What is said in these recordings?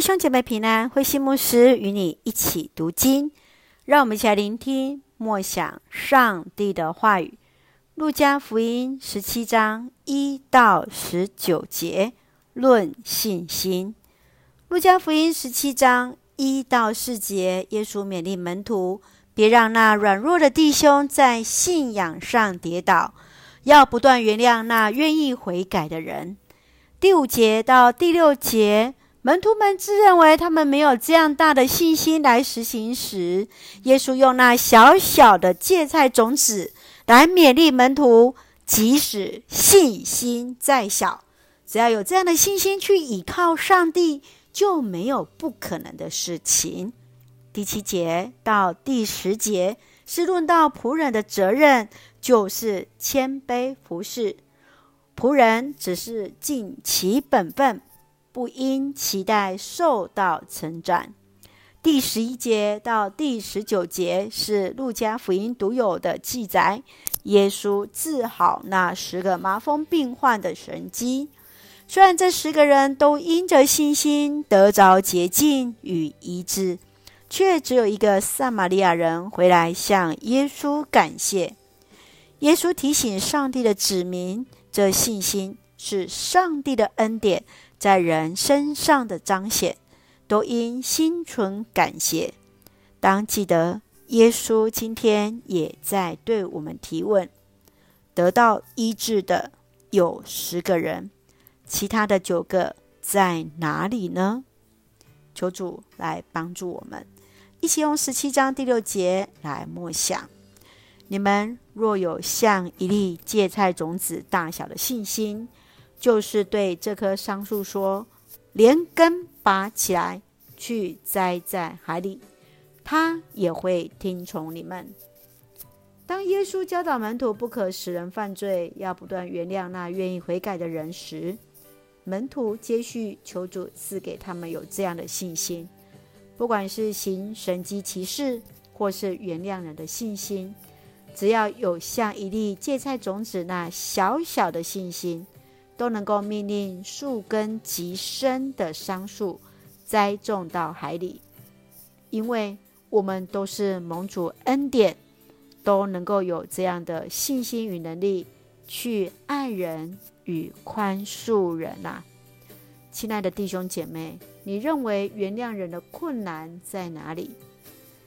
弟兄姐妹平安，慧馨牧师与你一起读经，让我们一起来聆听默想上帝的话语。路加福音十七章一到十九节，论信心。路加福音十七章一到四节，耶稣勉励门徒，别让那软弱的弟兄在信仰上跌倒，要不断原谅那愿意悔改的人。第五节到第六节。门徒们自认为他们没有这样大的信心来实行时，耶稣用那小小的芥菜种子来勉励门徒，即使信心再小，只要有这样的信心去倚靠上帝，就没有不可能的事情。第七节到第十节是论到仆人的责任，就是谦卑服侍。仆人只是尽其本分。不应期待受到称赞。第十一节到第十九节是路加福音独有的记载，耶稣治好那十个麻风病患的神迹。虽然这十个人都因着信心得着洁净与医治，却只有一个撒玛利亚人回来向耶稣感谢。耶稣提醒上帝的子民，这信心是上帝的恩典。在人身上的彰显，都应心存感谢。当记得，耶稣今天也在对我们提问：得到医治的有十个人，其他的九个在哪里呢？求主来帮助我们，一起用十七章第六节来默想：你们若有像一粒芥菜种子大小的信心。就是对这棵桑树说：“连根拔起来，去栽在海里，他也会听从你们。”当耶稣教导门徒不可使人犯罪，要不断原谅那愿意悔改的人时，门徒接续求主赐给他们有这样的信心，不管是行神迹奇事，或是原谅人的信心，只要有像一粒芥菜种子那小小的信心。都能够命令树根极深的桑树栽种到海里，因为我们都是蒙主恩典，都能够有这样的信心与能力去爱人与宽恕人呐、啊。亲爱的弟兄姐妹，你认为原谅人的困难在哪里？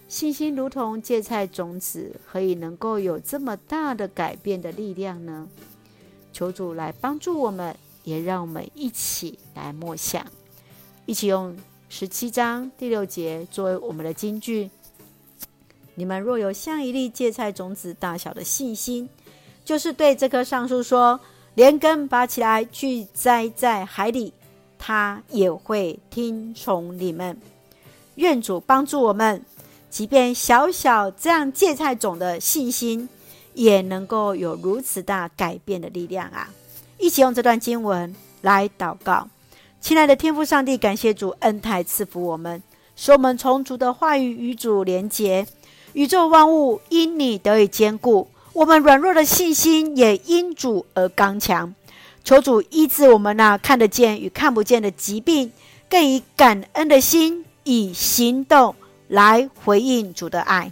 信心如同芥菜种子，何以能够有这么大的改变的力量呢？求主来帮助我们，也让我们一起来默想，一起用十七章第六节作为我们的金句。你们若有像一粒芥菜种子大小的信心，就是对这棵上树说：“连根拔起来，去栽在海里”，他也会听从你们。愿主帮助我们，即便小小这样芥菜种的信心。也能够有如此大改变的力量啊！一起用这段经文来祷告，亲爱的天父上帝，感谢主恩待赐福我们，使我们从主的话语与主连结，宇宙万物因你得以坚固，我们软弱的信心也因主而刚强。求主医治我们那看得见与看不见的疾病，更以感恩的心，以行动来回应主的爱。